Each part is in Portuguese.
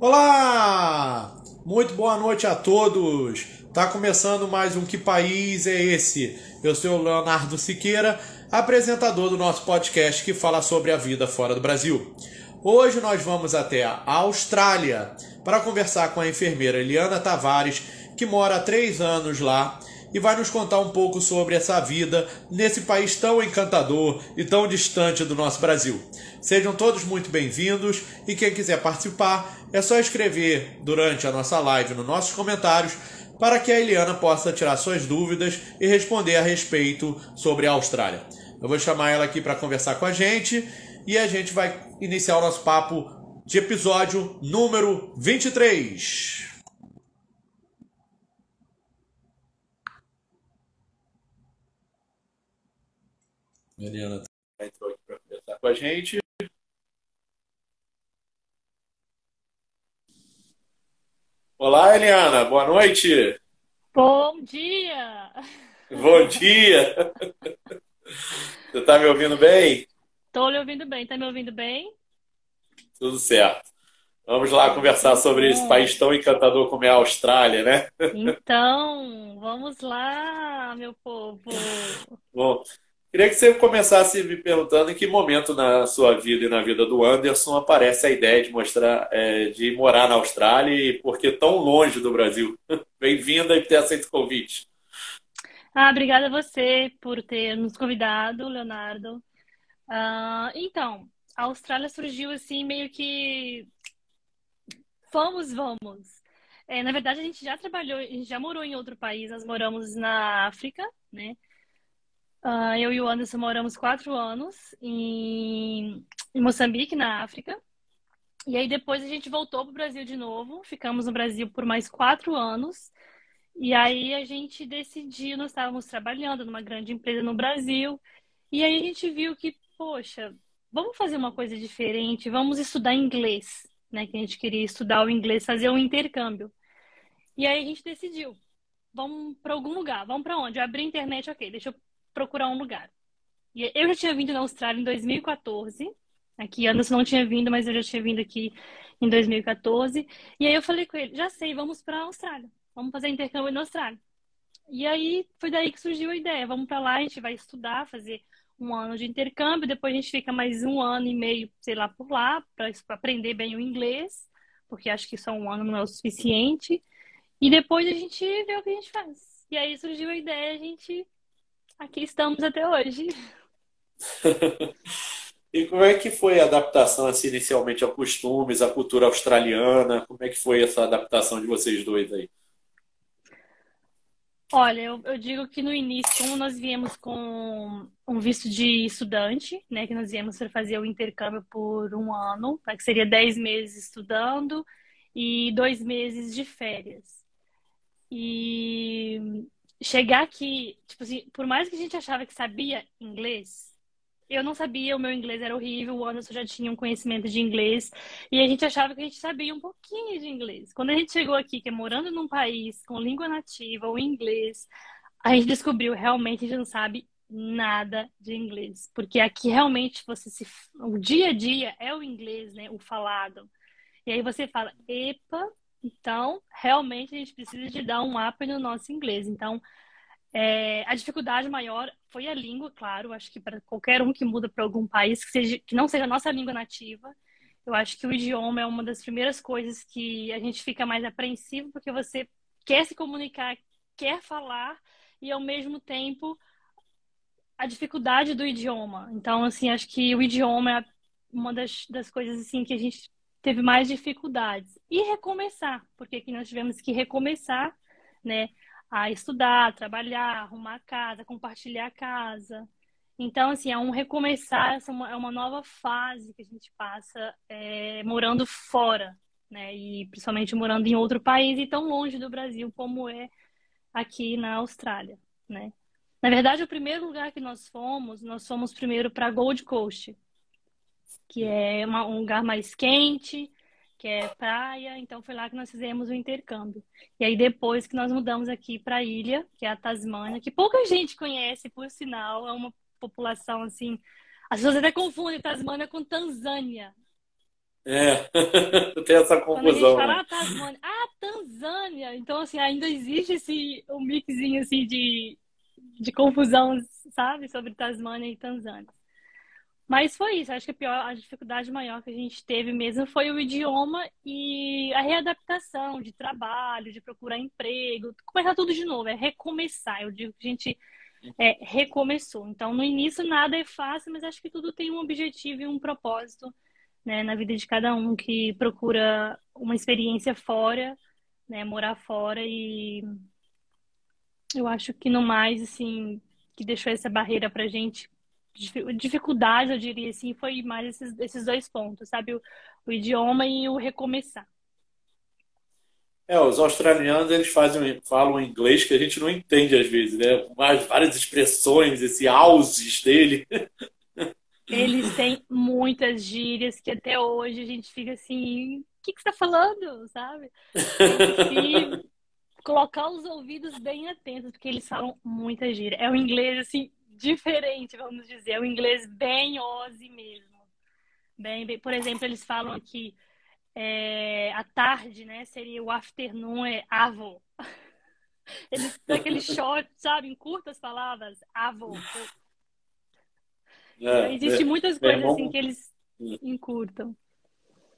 Olá! Muito boa noite a todos! Tá começando mais um Que País é Esse? Eu sou o Leonardo Siqueira, apresentador do nosso podcast que fala sobre a vida fora do Brasil. Hoje nós vamos até a Austrália para conversar com a enfermeira Eliana Tavares, que mora há três anos lá e vai nos contar um pouco sobre essa vida nesse país tão encantador e tão distante do nosso Brasil. Sejam todos muito bem-vindos e quem quiser participar é só escrever durante a nossa live nos nossos comentários para que a Eliana possa tirar suas dúvidas e responder a respeito sobre a Austrália. Eu vou chamar ela aqui para conversar com a gente e a gente vai iniciar o nosso papo de episódio número 23. Eliana entrou aqui para conversar com a gente. Olá, Eliana, boa noite. Bom dia. Bom dia. Você está me ouvindo bem? Estou lhe ouvindo bem. Está me ouvindo bem? Tudo certo. Vamos lá conversar sobre esse país tão encantador como é a Austrália, né? Então, vamos lá, meu povo. Bom, Queria que você começasse me perguntando em que momento na sua vida e na vida do Anderson aparece a ideia de mostrar, é, de morar na Austrália e por que tão longe do Brasil. Bem-vinda e ter aceito o convite. Ah, obrigada a você por ter nos convidado, Leonardo. Uh, então, a Austrália surgiu assim meio que vamos, vamos. É, na verdade, a gente já trabalhou, a gente já morou em outro país. Nós moramos na África, né? Uh, eu e o Anderson moramos quatro anos em, em Moçambique, na África. E aí depois a gente voltou para o Brasil de novo. Ficamos no Brasil por mais quatro anos. E aí a gente decidiu, nós estávamos trabalhando numa grande empresa no Brasil. E aí a gente viu que, poxa, vamos fazer uma coisa diferente, vamos estudar inglês, né? Que a gente queria estudar o inglês, fazer um intercâmbio. E aí a gente decidiu, vamos para algum lugar, vamos para onde? Eu abri a internet, ok, deixa eu procurar um lugar. E eu já tinha vindo na Austrália em 2014. Aqui, Anderson não tinha vindo, mas eu já tinha vindo aqui em 2014. E aí eu falei com ele, já sei, vamos para a Austrália. Vamos fazer intercâmbio na Austrália. E aí foi daí que surgiu a ideia. Vamos para lá, a gente vai estudar, fazer um ano de intercâmbio, depois a gente fica mais um ano e meio, sei lá, por lá, para aprender bem o inglês, porque acho que só um ano não é o suficiente. E depois a gente vê o que a gente faz. E aí surgiu a ideia, a gente aqui estamos até hoje. e como é que foi a adaptação assim, inicialmente a costumes, a cultura australiana? Como é que foi essa adaptação de vocês dois aí? Olha, eu, eu, digo que no início, como nós viemos com um visto de estudante, né, que nós viemos para fazer o intercâmbio por um ano, né, que seria dez meses estudando e dois meses de férias. E chegar aqui, tipo assim, por mais que a gente achava que sabia inglês, eu não sabia, o meu inglês era horrível, o Anderson já tinha um conhecimento de inglês, e a gente achava que a gente sabia um pouquinho de inglês. Quando a gente chegou aqui, que é morando num país com língua nativa, o inglês, a gente descobriu realmente a gente não sabe nada de inglês, porque aqui realmente você se o dia a dia é o inglês, né, o falado. E aí você fala, epa, então, realmente, a gente precisa de dar um up no nosso inglês. Então, é, a dificuldade maior foi a língua, claro. Acho que para qualquer um que muda para algum país que, seja, que não seja a nossa língua nativa, eu acho que o idioma é uma das primeiras coisas que a gente fica mais apreensivo, porque você quer se comunicar, quer falar, e ao mesmo tempo a dificuldade do idioma. Então, assim, acho que o idioma é uma das, das coisas assim que a gente teve mais dificuldades. E recomeçar, porque aqui nós tivemos que recomeçar, né? A estudar, trabalhar, arrumar a casa, compartilhar a casa. Então, assim, é um recomeçar, essa é uma nova fase que a gente passa é, morando fora, né? E principalmente morando em outro país e tão longe do Brasil como é aqui na Austrália, né? Na verdade, o primeiro lugar que nós fomos, nós fomos primeiro para Gold Coast, que é uma, um lugar mais quente, que é praia. Então foi lá que nós fizemos o intercâmbio. E aí depois que nós mudamos aqui para a ilha, que é a Tasmânia, que pouca gente conhece, por sinal, é uma população assim. As pessoas até confundem Tasmânia com Tanzânia. É, tem essa confusão. Quando a gente fala, ah, Tasmânia, ah, Tanzânia. Então, assim, ainda existe esse um mixinho assim de, de confusão, sabe, sobre Tasmânia e Tanzânia. Mas foi isso. Acho que a pior, a dificuldade maior que a gente teve mesmo foi o idioma e a readaptação de trabalho, de procurar emprego, começar tudo de novo, é recomeçar. Eu digo que a gente é, recomeçou. Então, no início nada é fácil, mas acho que tudo tem um objetivo e um propósito, né, na vida de cada um que procura uma experiência fora, né, morar fora e eu acho que no mais, assim, que deixou essa barreira pra gente dificuldade, eu diria assim, foi mais esses, esses dois pontos, sabe? O, o, idioma e o recomeçar. É, os australianos, eles fazem, falam inglês que a gente não entende às vezes, né? Mas várias expressões, esse auses dele. Eles têm muitas gírias que até hoje a gente fica assim, o que, que você está falando, sabe? E colocar os ouvidos bem atentos, porque eles falam muita gíria. É o inglês, assim, diferente, vamos dizer. É o inglês bem Ozzy mesmo. Bem, bem, por exemplo, eles falam aqui é, a tarde, né? Seria o afternoon é avo. Eles têm aquele short, sabe? Em curtas palavras, avo. É, então, Existem muitas coisas irmão, assim que eles hum. encurtam.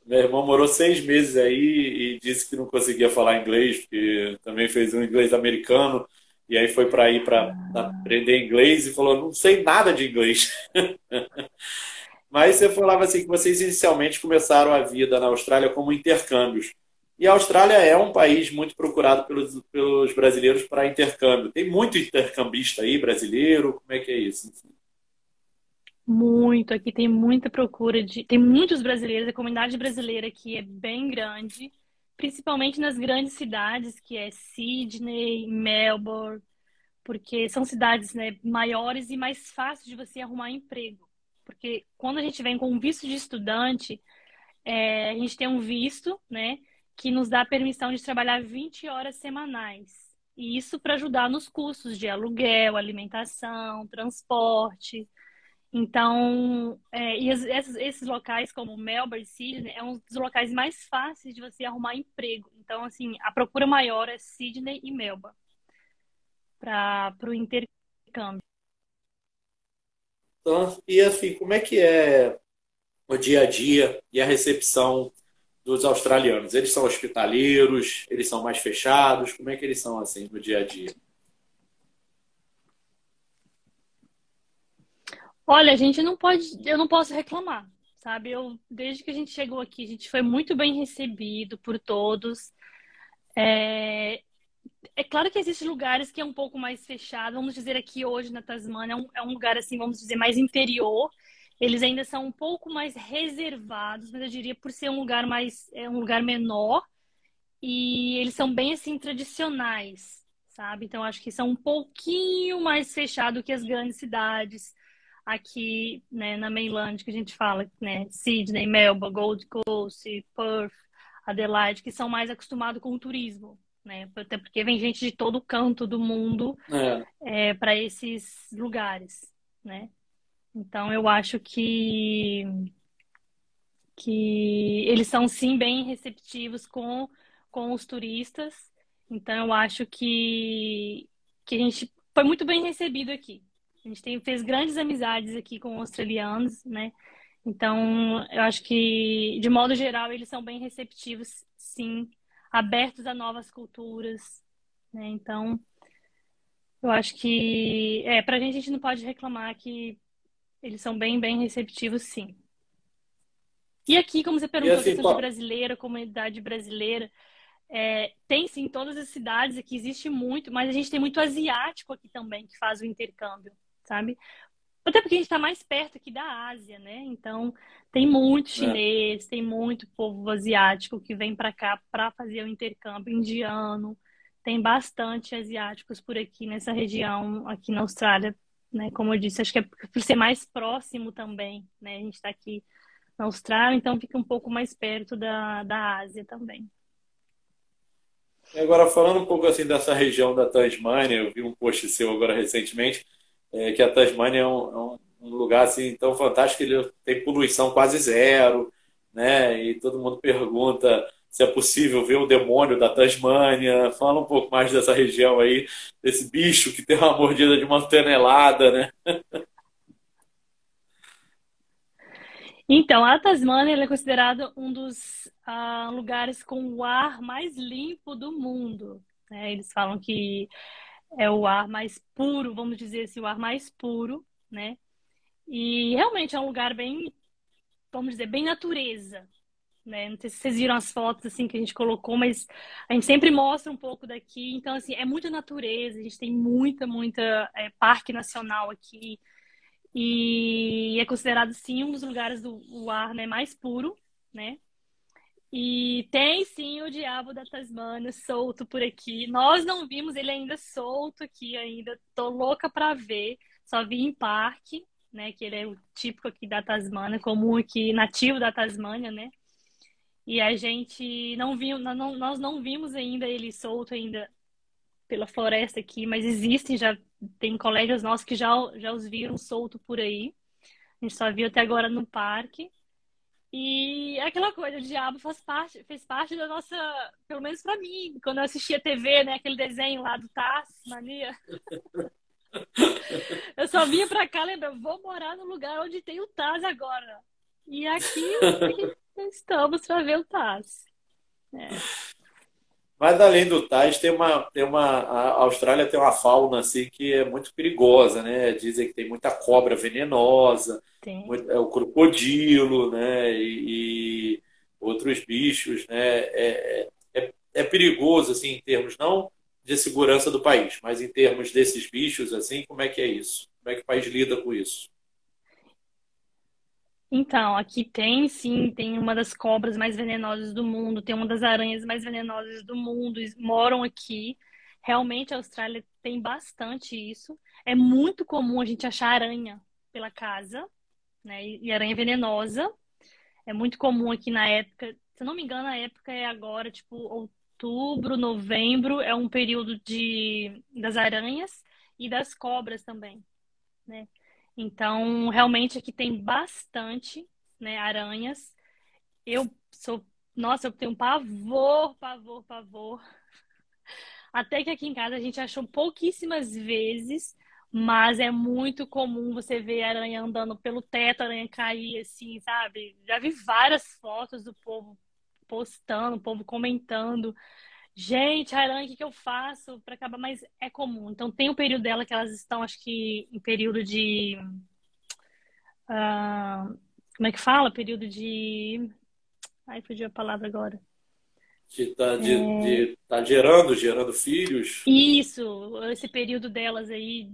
Meu irmão morou seis meses aí e disse que não conseguia falar inglês, porque também fez um inglês americano. E aí foi para ir para aprender inglês e falou: não sei nada de inglês. Mas você falava assim que vocês inicialmente começaram a vida na Austrália como intercâmbios. E a Austrália é um país muito procurado pelos, pelos brasileiros para intercâmbio. Tem muito intercambista aí brasileiro? Como é que é isso? Muito, aqui tem muita procura de. Tem muitos brasileiros, a comunidade brasileira aqui é bem grande principalmente nas grandes cidades, que é Sydney, Melbourne, porque são cidades né, maiores e mais fáceis de você arrumar emprego. Porque quando a gente vem com um visto de estudante, é, a gente tem um visto, né, que nos dá permissão de trabalhar 20 horas semanais. E isso para ajudar nos custos de aluguel, alimentação, transporte. Então, é, e esses, esses, locais como Melbourne, Sydney, é um dos locais mais fáceis de você arrumar emprego. Então, assim, a procura maior é Sydney e Melbourne para o intercâmbio. Então, e assim, como é que é o dia a dia e a recepção dos australianos? Eles são hospitaleiros? Eles são mais fechados? Como é que eles são assim no dia a dia? Olha, a gente não pode, eu não posso reclamar, sabe? Eu, desde que a gente chegou aqui, a gente foi muito bem recebido por todos. É, é claro que existem lugares que é um pouco mais fechado. Vamos dizer aqui hoje na Tasmânia é um, é um lugar assim, vamos dizer, mais interior. Eles ainda são um pouco mais reservados, mas eu diria por ser um lugar mais, é um lugar menor e eles são bem assim tradicionais, sabe? Então acho que são um pouquinho mais fechado que as grandes cidades aqui né, na mainland, que a gente fala, né, Sydney, Melbourne, Gold Coast, Perth, Adelaide, que são mais acostumados com o turismo, né? Até porque vem gente de todo canto do mundo é. é, para esses lugares, né? Então eu acho que que eles são sim bem receptivos com, com os turistas. Então eu acho que que a gente foi muito bem recebido aqui. A gente tem, fez grandes amizades aqui com australianos, né? Então, eu acho que, de modo geral, eles são bem receptivos, sim, abertos a novas culturas, né? Então, eu acho que, é, pra gente, a gente não pode reclamar que eles são bem, bem receptivos, sim. E aqui, como você perguntou, assim, questão de brasileira, comunidade brasileira, é, tem sim todas as cidades aqui, existe muito, mas a gente tem muito asiático aqui também que faz o intercâmbio sabe? Até porque a gente está mais perto aqui da Ásia, né? Então, tem muito é. chinês, é. tem muito povo asiático que vem para cá para fazer o intercâmbio indiano. Tem bastante asiáticos por aqui nessa região, aqui na Austrália, né? Como eu disse, acho que é por ser mais próximo também, né? A gente está aqui na Austrália, então fica um pouco mais perto da, da Ásia também. Agora, falando um pouco assim dessa região da Tasmânia, eu vi um post seu agora recentemente é, que a Tasmânia é um, é um, lugar assim tão fantástico, ele tem poluição quase zero, né? E todo mundo pergunta se é possível ver o demônio da Tasmânia. Fala um pouco mais dessa região aí, desse bicho que tem uma mordida de uma tonelada, né? Então, a Tasmânia é considerada um dos uh, lugares com o ar mais limpo do mundo. Né? Eles falam que é o ar mais puro, vamos dizer assim, o ar mais puro, né? E realmente é um lugar bem, vamos dizer, bem natureza, né? Não sei se vocês viram as fotos assim que a gente colocou, mas a gente sempre mostra um pouco daqui. Então, assim, é muita natureza, a gente tem muita, muita é, parque nacional aqui. E é considerado, sim, um dos lugares do ar né, mais puro, né? E tem sim o diabo da Tasmânia solto por aqui. Nós não vimos ele ainda solto aqui ainda. Tô louca para ver. Só vi em parque, né? Que ele é o típico aqui da Tasmânia, comum aqui, nativo da Tasmânia, né? E a gente não viu, não, nós não vimos ainda ele solto ainda pela floresta aqui, mas existem já tem colegas nossos que já já os viram solto por aí. A gente só viu até agora no parque. E é aquela coisa, o diabo faz parte, fez parte da nossa, pelo menos para mim, quando eu assistia TV, né, aquele desenho lá do Taz, mania. eu só vinha para cá, lembra, vou morar no lugar onde tem o Taz agora. E aqui estamos para ver o Taz. É. Mas além do tais, tem uma, tem uma, a Austrália tem uma fauna assim que é muito perigosa, né? Dizem que tem muita cobra venenosa, muito, é, o crocodilo, né? E, e, outros bichos, né? É, é, é perigoso assim em termos não de segurança do país, mas em termos desses bichos assim, como é que é isso? Como é que o país lida com isso? Então, aqui tem sim, tem uma das cobras mais venenosas do mundo, tem uma das aranhas mais venenosas do mundo, moram aqui. Realmente a Austrália tem bastante isso. É muito comum a gente achar aranha pela casa, né? E aranha venenosa. É muito comum aqui na época, se eu não me engano, a época é agora, tipo, outubro, novembro, é um período de das aranhas e das cobras também, né? Então, realmente aqui tem bastante, né, aranhas. Eu sou, nossa, eu tenho pavor, pavor, pavor. Até que aqui em casa a gente achou pouquíssimas vezes, mas é muito comum você ver aranha andando pelo teto, aranha cair assim, sabe? Já vi várias fotos do povo postando, o povo comentando gente, Aran, o que, que eu faço para acabar? Mas é comum. Então, tem o um período dela que elas estão, acho que, em período de. Uh, como é que fala? Período de. Ai, fugiu a palavra agora. De tá, de, é... de tá gerando, gerando filhos. Isso, esse período delas aí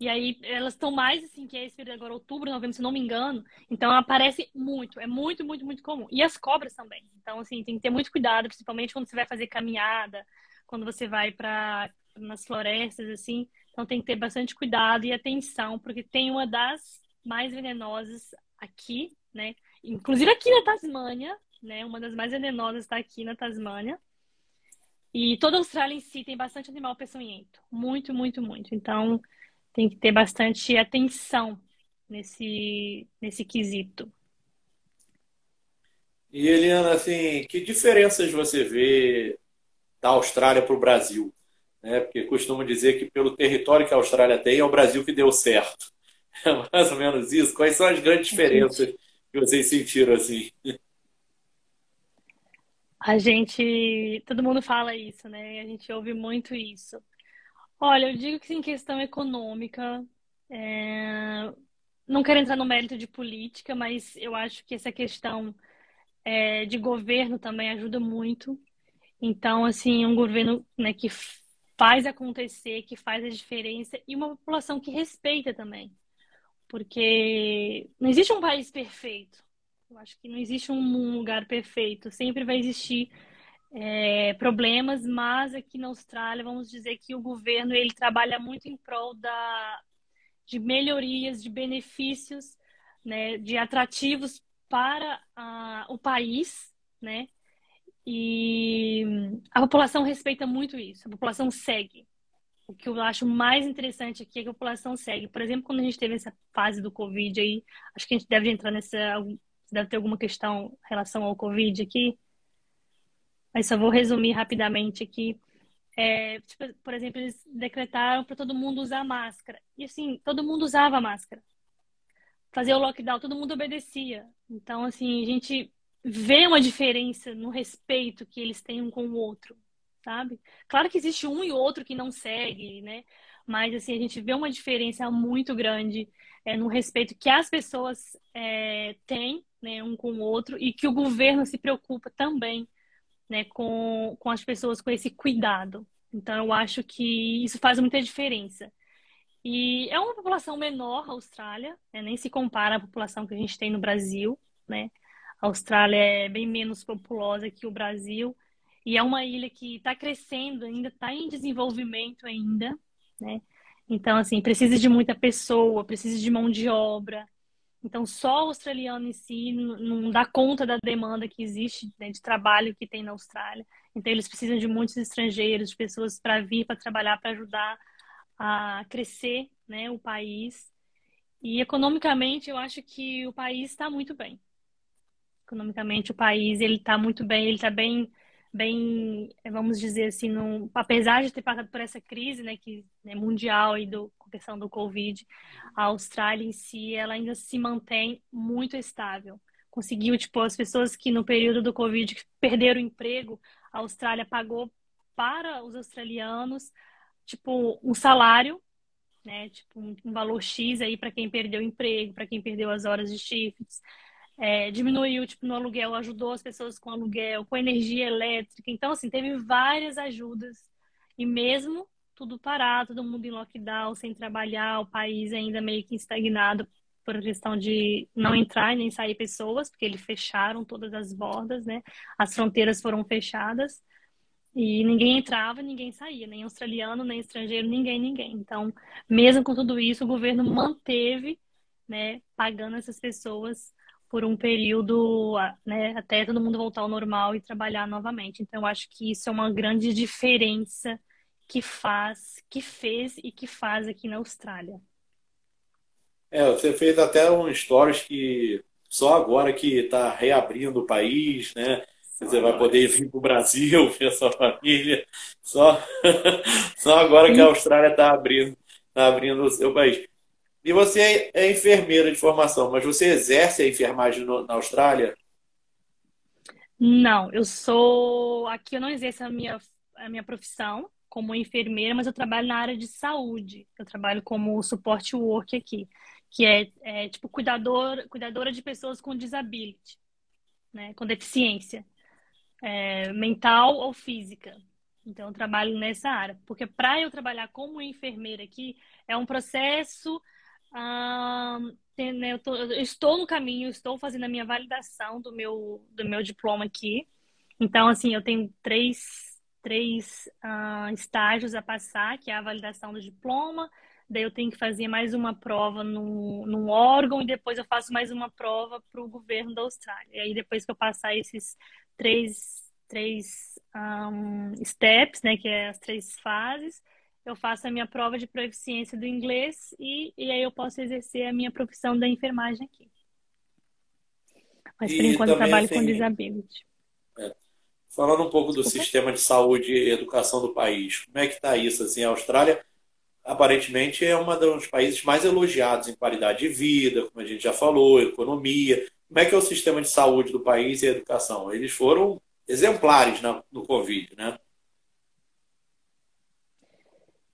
e aí elas estão mais assim, que é esse período agora, outubro, novembro, se não me engano. Então aparece muito, é muito, muito, muito comum. E as cobras também. Então, assim, tem que ter muito cuidado, principalmente quando você vai fazer caminhada, quando você vai para nas florestas, assim. Então tem que ter bastante cuidado e atenção, porque tem uma das mais venenosas aqui, né? Inclusive aqui na Tasmânia, né? Uma das mais venenosas está aqui na Tasmânia. E toda a Austrália em si tem bastante animal peçonhento. Muito, muito, muito. Então, tem que ter bastante atenção nesse, nesse quesito. E Eliana, assim, que diferenças você vê da Austrália para o Brasil? Né? Porque costumo dizer que pelo território que a Austrália tem, é o Brasil que deu certo. É mais ou menos isso. Quais são as grandes diferenças que vocês sentiram assim? A gente, todo mundo fala isso, né? A gente ouve muito isso. Olha, eu digo que em questão econômica, é... não quero entrar no mérito de política, mas eu acho que essa questão é, de governo também ajuda muito. Então, assim, um governo né, que faz acontecer, que faz a diferença e uma população que respeita também. Porque não existe um país perfeito. Eu acho que não existe um lugar perfeito. Sempre vai existir é, problemas, mas aqui na Austrália vamos dizer que o governo ele trabalha muito em prol da, de melhorias, de benefícios, né, de atrativos para o país, né? E a população respeita muito isso, a população segue. O que eu acho mais interessante aqui é que a população segue. Por exemplo, quando a gente teve essa fase do Covid aí, acho que a gente deve entrar nessa deve ter alguma questão em relação ao Covid aqui. Mas só vou resumir rapidamente aqui. É, tipo, por exemplo, eles decretaram para todo mundo usar máscara. E assim, todo mundo usava máscara. Fazia o lockdown, todo mundo obedecia. Então, assim, a gente vê uma diferença no respeito que eles têm um com o outro, sabe? Claro que existe um e outro que não segue, né? Mas, assim, a gente vê uma diferença muito grande é, no respeito que as pessoas é, têm, né, um com o outro, e que o governo se preocupa também, né, com, com as pessoas com esse cuidado. Então, eu acho que isso faz muita diferença. E é uma população menor, a Austrália, né, nem se compara à população que a gente tem no Brasil, né? A Austrália é bem menos populosa que o Brasil e é uma ilha que está crescendo ainda, está em desenvolvimento ainda, né? Então, assim, precisa de muita pessoa, precisa de mão de obra. Então, só o australiano em si não dá conta da demanda que existe né, de trabalho que tem na Austrália. Então, eles precisam de muitos estrangeiros, de pessoas para vir, para trabalhar, para ajudar a crescer né, o país. E economicamente, eu acho que o país está muito bem economicamente o país ele está muito bem, ele está bem, bem, vamos dizer assim, num, apesar de ter passado por essa crise, né, que é mundial e do com questão do Covid, a Austrália em si ela ainda se mantém muito estável. Conseguiu, tipo, as pessoas que no período do Covid perderam o emprego, a Austrália pagou para os australianos, tipo, um salário né? Tipo, um, um valor X aí para quem perdeu o emprego, para quem perdeu as horas de shifts é, diminuiu tipo, no aluguel, ajudou as pessoas com aluguel, com energia elétrica. Então, assim, teve várias ajudas. E mesmo tudo parado, todo mundo em lockdown, sem trabalhar, o país ainda meio que estagnado por questão de não entrar nem sair pessoas, porque eles fecharam todas as bordas, né? As fronteiras foram fechadas e ninguém entrava, ninguém saía, nem australiano, nem estrangeiro, ninguém, ninguém. Então, mesmo com tudo isso, o governo manteve, né, pagando essas pessoas por um período, né, até todo mundo voltar ao normal e trabalhar novamente. Então, eu acho que isso é uma grande diferença que faz, que fez e que faz aqui na Austrália. É, você fez até um stories que só agora que está reabrindo o país, né? Você vai poder vir para o Brasil, ver a sua família. Só, só agora que a Austrália está abrindo, tá abrindo o seu país. E você é enfermeira de formação, mas você exerce a enfermagem no, na Austrália? Não, eu sou. Aqui eu não exerço a minha, a minha profissão como enfermeira, mas eu trabalho na área de saúde. Eu trabalho como suporte work aqui, que é, é tipo cuidador, cuidadora de pessoas com disability, né, com deficiência é, mental ou física. Então, eu trabalho nessa área. Porque para eu trabalhar como enfermeira aqui, é um processo né, eu, tô, eu, estou no caminho, estou fazendo a minha validação do meu, do meu diploma aqui. Então, assim, eu tenho três, três uh, estágios a passar, que é a validação do diploma, daí eu tenho que fazer mais uma prova no, num órgão e depois eu faço mais uma prova para o governo da Austrália. E aí, depois que eu passar esses três, três um, steps, né, que é as três fases, eu faço a minha prova de proficiência do inglês e, e aí eu posso exercer a minha profissão da enfermagem aqui. Mas por enquanto eu trabalho com disability. É. Falando um pouco do sistema de saúde e educação do país, como é que está isso? Assim, a Austrália aparentemente é um dos países mais elogiados em qualidade de vida, como a gente já falou, economia. Como é que é o sistema de saúde do país e a educação? Eles foram exemplares no Covid, né?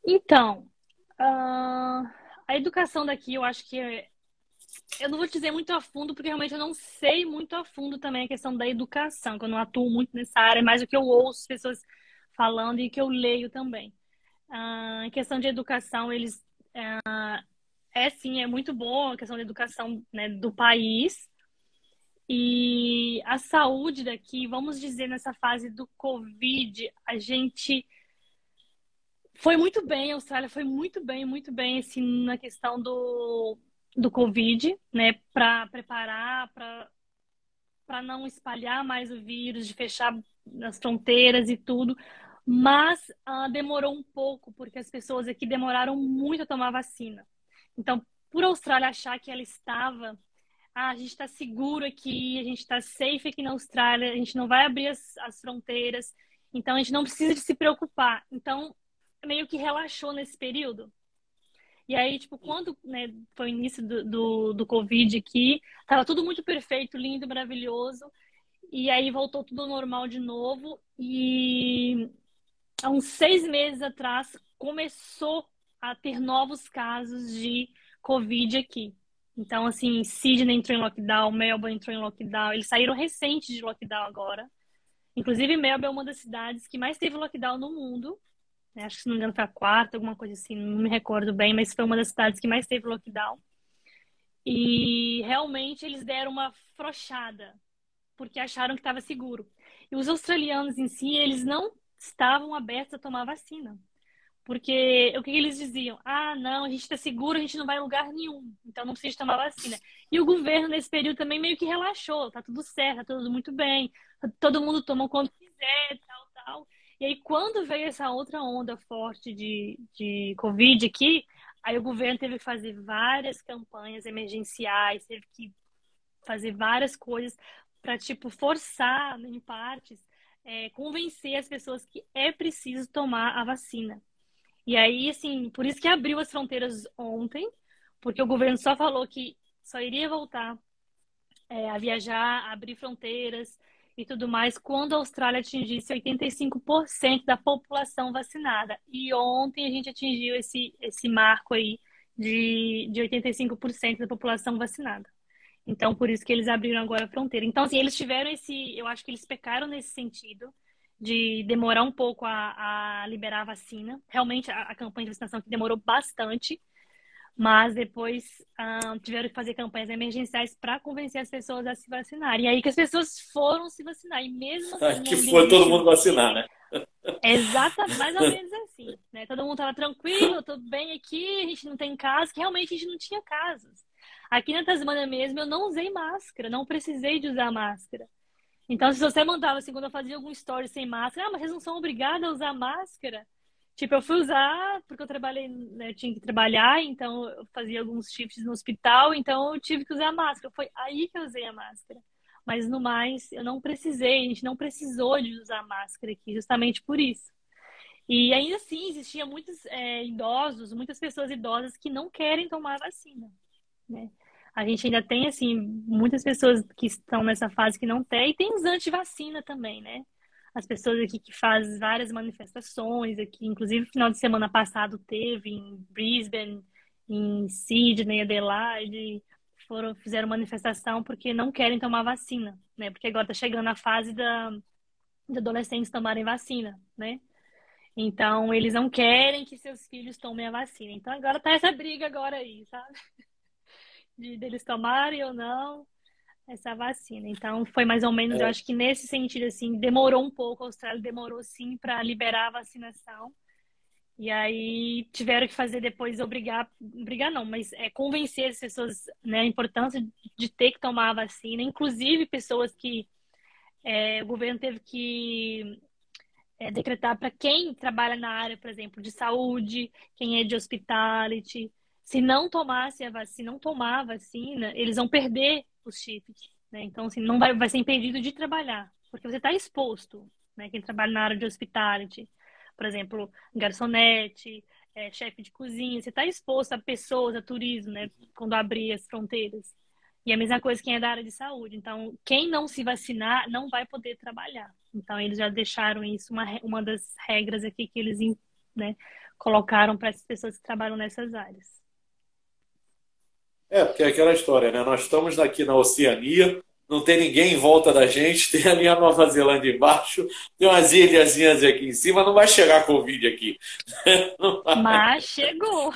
Então, uh, a educação daqui, eu acho que é, eu não vou dizer muito a fundo, porque realmente eu não sei muito a fundo também a questão da educação, que eu não atuo muito nessa área, mas o que eu ouço pessoas falando e que eu leio também. Uh, questão de educação, eles uh, é sim, é muito boa a questão da educação né, do país. E a saúde daqui, vamos dizer, nessa fase do Covid, a gente foi muito bem, a Austrália foi muito bem, muito bem, assim, na questão do, do Covid, né, para preparar, para não espalhar mais o vírus, de fechar as fronteiras e tudo. Mas uh, demorou um pouco, porque as pessoas aqui demoraram muito a tomar vacina. Então, por a Austrália achar que ela estava ah, a gente está seguro aqui, a gente está safe aqui na Austrália, a gente não vai abrir as, as fronteiras, então a gente não precisa de se preocupar. Então, meio que relaxou nesse período. E aí, tipo, quando né, foi o início do, do, do Covid aqui, tava tudo muito perfeito, lindo, maravilhoso. E aí voltou tudo normal de novo. E há uns seis meses atrás começou a ter novos casos de Covid aqui. Então, assim, Sydney entrou em lockdown, Melbourne entrou em lockdown. Eles saíram recente de lockdown agora. Inclusive, Melbourne é uma das cidades que mais teve lockdown no mundo. Né? Acho que, se não me engano, foi a quarta, alguma coisa assim, não me recordo bem, mas foi uma das cidades que mais teve lockdown. E realmente eles deram uma frouxada, porque acharam que estava seguro. E os australianos em si, eles não estavam abertos a tomar vacina. Porque o que eles diziam? Ah, não, a gente está seguro, a gente não vai em lugar nenhum, então não precisa tomar vacina. E o governo, nesse período, também meio que relaxou, tá tudo certo, tá tudo muito bem, todo mundo toma quando quiser, tal, tal. E aí, quando veio essa outra onda forte de, de Covid aqui, aí o governo teve que fazer várias campanhas emergenciais, teve que fazer várias coisas para, tipo, forçar, em partes, é, convencer as pessoas que é preciso tomar a vacina. E aí, assim, por isso que abriu as fronteiras ontem, porque o governo só falou que só iria voltar é, a viajar, abrir fronteiras e tudo mais quando a Austrália atingisse 85% da população vacinada. E ontem a gente atingiu esse, esse marco aí de, de 85% da população vacinada. Então, por isso que eles abriram agora a fronteira. Então, assim, eles tiveram esse. Eu acho que eles pecaram nesse sentido de demorar um pouco a, a liberar a vacina. Realmente, a, a, campanha de vacinação que demorou bastante, mas depois uh, tiveram que fazer campanhas emergenciais para convencer as pessoas a se vacinar. E aí que as pessoas foram se vacinar. E mesmo assim, Que foi todo mundo vacinar, né? Exatamente, mais ou menos assim. Né? Todo mundo estava tranquilo, tudo bem aqui, a gente não tem casos, que realmente a gente não tinha casos. Aqui na Tasmania mesmo, eu não usei máscara, não precisei de usar máscara. Então, se você mandava assim, quando eu fazia algum story sem máscara, ah, mas vocês não são obrigados a usar máscara? Tipo, eu fui usar porque eu trabalhei, né, eu tinha que trabalhar, então eu fazia alguns shifts no hospital, então eu tive que usar máscara. Foi aí que eu usei a máscara. Mas no mais, eu não precisei, a gente não precisou de usar máscara aqui, justamente por isso. E ainda assim, existia muitos é, idosos, muitas pessoas idosas que não querem tomar vacina, né? a gente ainda tem, assim, muitas pessoas que estão nessa fase que não tem, e tem os anti-vacina também, né? As pessoas aqui que fazem várias manifestações aqui, inclusive final de semana passado teve em Brisbane, em Sydney, Adelaide, foram, fizeram manifestação porque não querem tomar vacina, né? Porque agora tá chegando a fase da, de adolescentes tomarem vacina, né? Então, eles não querem que seus filhos tomem a vacina. Então, agora tá essa briga agora aí, sabe? de deles tomarem ou não essa vacina. Então, foi mais ou menos, é. eu acho que nesse sentido, assim, demorou um pouco, a Austrália demorou sim para liberar a vacinação. E aí tiveram que fazer depois obrigar, obrigar não, mas é convencer as pessoas, né, a importância de ter que tomar a vacina, inclusive pessoas que é, o governo teve que é, decretar para quem trabalha na área, por exemplo, de saúde, quem é de hospitality, se não tomasse a vacina, se não tomar a vacina, eles vão perder os chips. Né? Então, assim, não vai, vai ser impedido de trabalhar, porque você está exposto. Né? Quem trabalha na área de hospitality, por exemplo, garçonete, é, chefe de cozinha, você está exposto a pessoas, a turismo, né? Quando abrir as fronteiras. E a mesma coisa quem é da área de saúde. Então, quem não se vacinar não vai poder trabalhar. Então, eles já deixaram isso uma, uma das regras aqui que eles né, colocaram para as pessoas que trabalham nessas áreas. É, porque é aquela história, né? Nós estamos aqui na Oceania, não tem ninguém em volta da gente, tem ali a Nova Zelândia embaixo, tem umas ilhazinhas aqui em cima, não vai chegar Covid aqui. Mas chegou.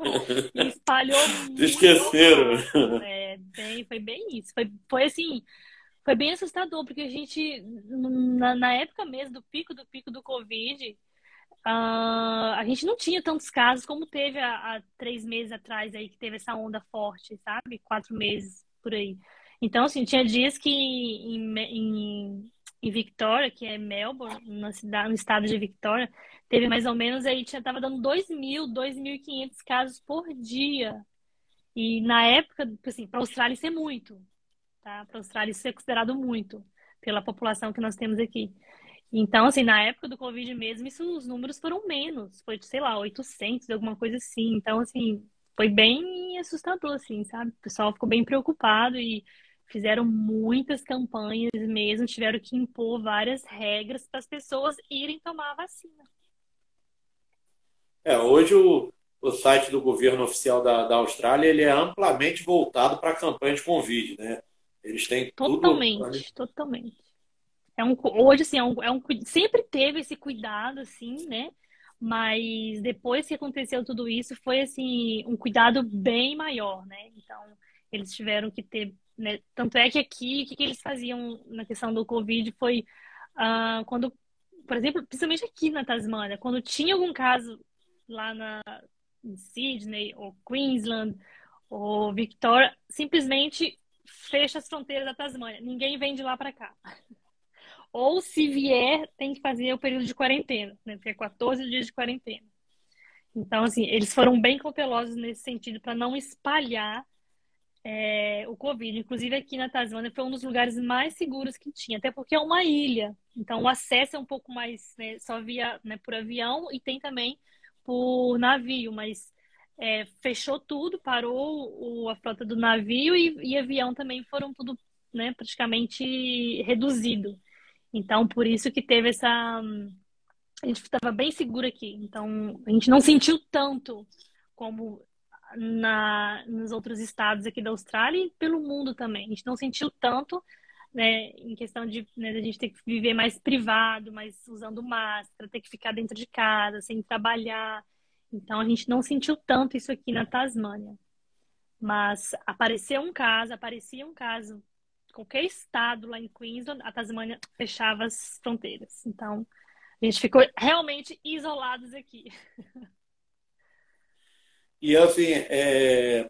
Espalhou muito. Esqueceram. É, bem, foi bem isso. Foi, foi assim, foi bem assustador, porque a gente, na, na época mesmo do pico do pico do Covid, Uh, a gente não tinha tantos casos como teve há, há, três meses atrás aí, que teve essa onda forte, sabe? Quatro meses por aí. Então, assim, tinha dias que em, em, em Victoria, que é Melbourne, na cidade, no estado de Victoria, teve mais ou menos aí, tinha, tava dando 2 mil, 2.500 casos por dia. E na época, assim, para a Austrália isso é muito, tá? Para a Austrália isso é considerado muito pela população que nós temos aqui. Então, assim, na época do Covid mesmo, isso, os números foram menos. Foi, sei lá, 800, alguma coisa assim. Então, assim, foi bem assustador, assim, sabe? O pessoal ficou bem preocupado e fizeram muitas campanhas mesmo, tiveram que impor várias regras para as pessoas irem tomar a vacina. É, hoje o, o site do governo oficial da, da Austrália ele é amplamente voltado para a campanha de Covid, né? Eles têm totalmente, tudo... totalmente. É um, hoje assim, é um, é um, sempre teve esse cuidado assim, né? Mas depois que aconteceu tudo isso, foi assim um cuidado bem maior, né? Então eles tiveram que ter, né? Tanto é que aqui o que, que eles faziam na questão do Covid foi uh, quando, por exemplo, principalmente aqui na Tasmânia, quando tinha algum caso lá na em Sydney ou Queensland ou Victoria, simplesmente fecha as fronteiras da Tasmânia. Ninguém vem de lá para cá. Ou se vier, tem que fazer o período de quarentena, né? Porque é 14 dias de quarentena. Então, assim, eles foram bem cautelosos nesse sentido para não espalhar é, o Covid. Inclusive, aqui na Tasmânia foi um dos lugares mais seguros que tinha, até porque é uma ilha. Então, o acesso é um pouco mais né, só via né, por avião e tem também por navio, mas é, fechou tudo, parou o, a frota do navio e, e avião também foram tudo né, praticamente reduzido. Então, por isso que teve essa. A gente estava bem seguro aqui. Então, a gente não sentiu tanto como na, nos outros estados aqui da Austrália e pelo mundo também. A gente não sentiu tanto né, em questão de né, a gente ter que viver mais privado, mais usando máscara, ter que ficar dentro de casa, sem trabalhar. Então a gente não sentiu tanto isso aqui na Tasmânia. Mas apareceu um caso, aparecia um caso, qualquer estado lá em Queensland, a Tasmânia fechava as fronteiras. Então a gente ficou realmente isolados aqui. E assim, é...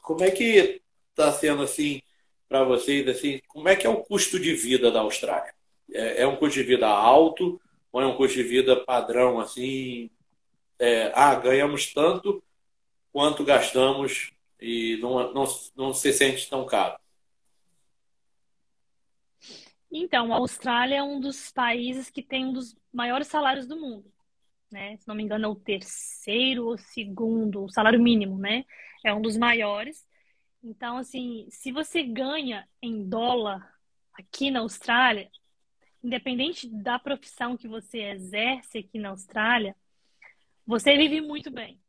como é que está sendo assim para vocês, assim, como é que é o custo de vida da Austrália? É, é um custo de vida alto ou é um custo de vida padrão, assim? É, ah, ganhamos tanto quanto gastamos e não, não, não se sente tão caro? Então, a Austrália é um dos países que tem um dos maiores salários do mundo. Né? Se não me engano, é o terceiro ou segundo, o salário mínimo, né? É um dos maiores. Então, assim, se você ganha em dólar aqui na Austrália, independente da profissão que você exerce aqui na Austrália, você vive muito bem.